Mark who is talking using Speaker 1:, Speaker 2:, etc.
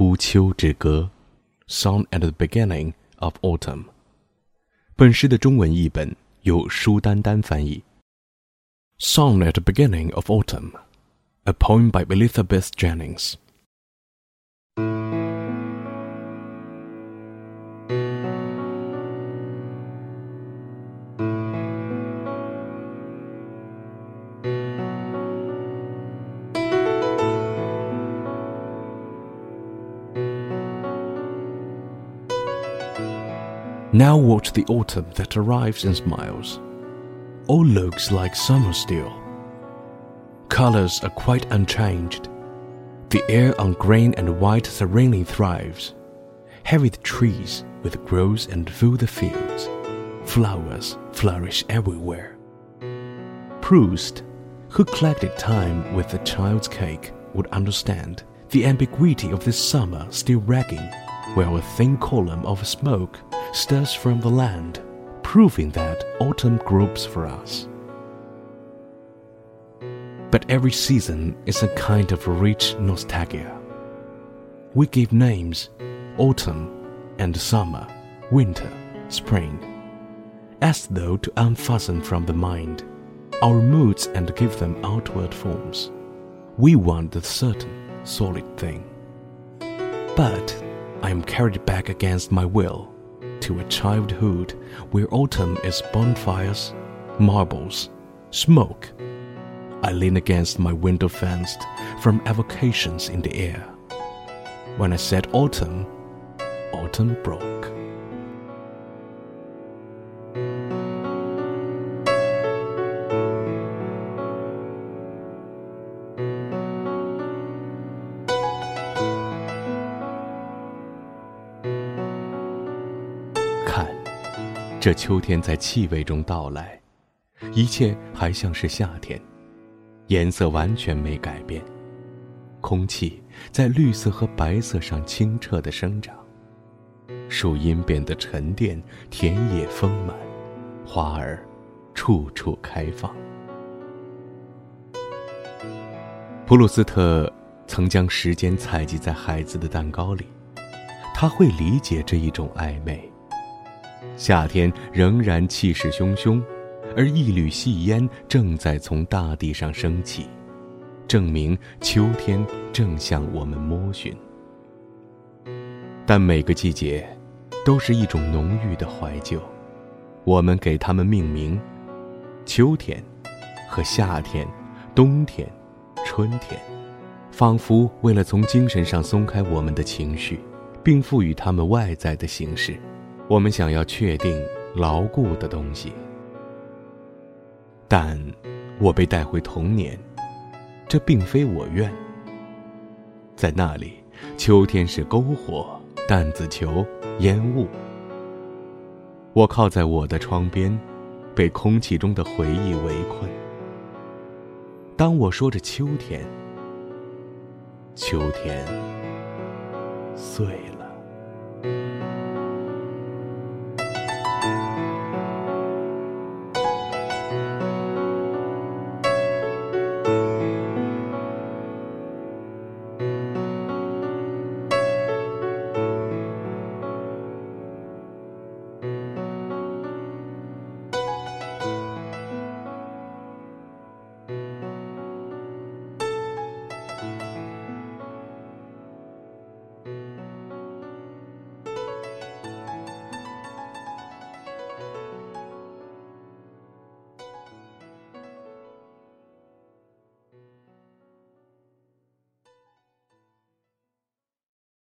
Speaker 1: 初秋之歌，Song at the beginning of autumn。本诗的中文译本由舒丹丹翻译。Song at the beginning of autumn, a poem by Elizabeth Jennings. Now watch the autumn that arrives and smiles. All looks like summer still. Colors are quite unchanged. The air on green and white serenely thrives. Heavy the trees with growth and fill the fields. Flowers flourish everywhere. Proust, who collected time with a child's cake, would understand the ambiguity of this summer still ragging, while a thin column of smoke stirs from the land, proving that autumn gropes for us. But every season is a kind of rich nostalgia. We give names autumn and summer, winter, spring, as though to unfasten from the mind our moods and give them outward forms. We want the certain, solid thing. But I am carried back against my will to a childhood where autumn is bonfires, marbles, smoke. I lean against my window fenced from evocations in the air. When I said autumn, autumn broke. 这秋天在气味中到来，一切还像是夏天，颜色完全没改变，空气在绿色和白色上清澈的生长，树荫变得沉淀，田野丰满，花儿处处开放。普鲁斯特曾将时间采集在孩子的蛋糕里，他会理解这一种暧昧。夏天仍然气势汹汹，而一缕细烟正在从大地上升起，证明秋天正向我们摸寻。但每个季节，都是一种浓郁的怀旧，我们给它们命名：秋天，和夏天，冬天，春天，仿佛为了从精神上松开我们的情绪，并赋予它们外在的形式。我们想要确定牢固的东西，但我被带回童年，这并非我愿。在那里，秋天是篝火、弹子球、烟雾。我靠在我的窗边，被空气中的回忆围困。当我说着秋天，秋天碎了。